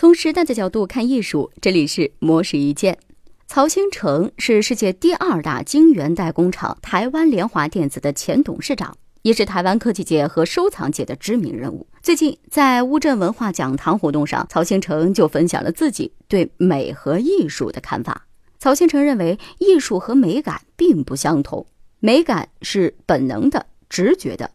从时代的角度看艺术，这里是魔石一见。曹兴诚是世界第二大晶圆代工厂台湾联华电子的前董事长，也是台湾科技界和收藏界的知名人物。最近在乌镇文化讲堂活动上，曹兴诚就分享了自己对美和艺术的看法。曹兴诚认为，艺术和美感并不相同，美感是本能的、直觉的、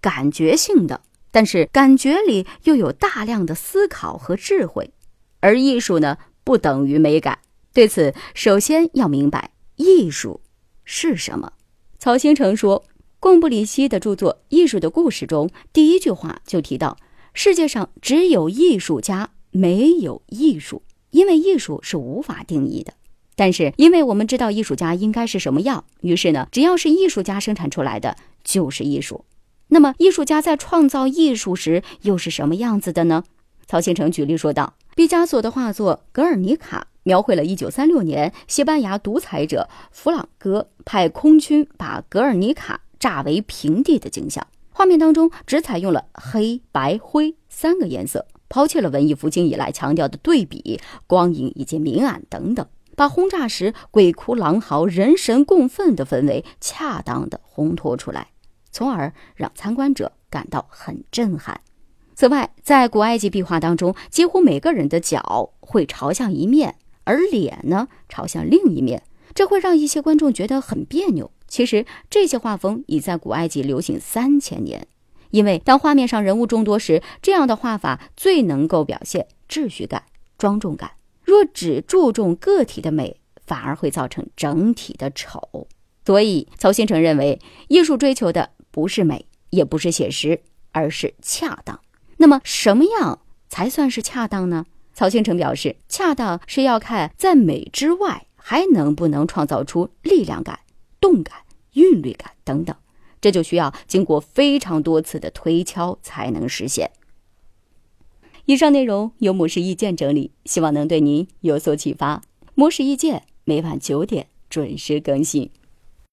感觉性的，但是感觉里又有大量的思考和智慧，而艺术呢，不等于美感。对此，首先要明白艺术是什么。曹兴诚说，贡布里希的著作《艺术的故事》中，第一句话就提到：世界上只有艺术家，没有艺术，因为艺术是无法定义的。但是，因为我们知道艺术家应该是什么样，于是呢，只要是艺术家生产出来的就是艺术。那么，艺术家在创造艺术时又是什么样子的呢？曹兴成举例说道：毕加索的画作《格尔尼卡》。描绘了1936年西班牙独裁者弗朗哥派空军把格尔尼卡炸为平地的景象。画面当中只采用了黑白灰三个颜色，抛弃了文艺复兴以来强调的对比、光影以及明暗等等，把轰炸时鬼哭狼嚎、人神共愤的氛围恰当的烘托出来，从而让参观者感到很震撼。此外，在古埃及壁画当中，几乎每个人的脚会朝向一面。而脸呢，朝向另一面，这会让一些观众觉得很别扭。其实这些画风已在古埃及流行三千年，因为当画面上人物众多时，这样的画法最能够表现秩序感、庄重感。若只注重个体的美，反而会造成整体的丑。所以，曹新成认为，艺术追求的不是美，也不是写实，而是恰当。那么，什么样才算是恰当呢？曹兴诚表示，恰当是要看在美之外还能不能创造出力量感、动感、韵律感等等，这就需要经过非常多次的推敲才能实现。以上内容由模式意见整理，希望能对您有所启发。模式意见每晚九点准时更新。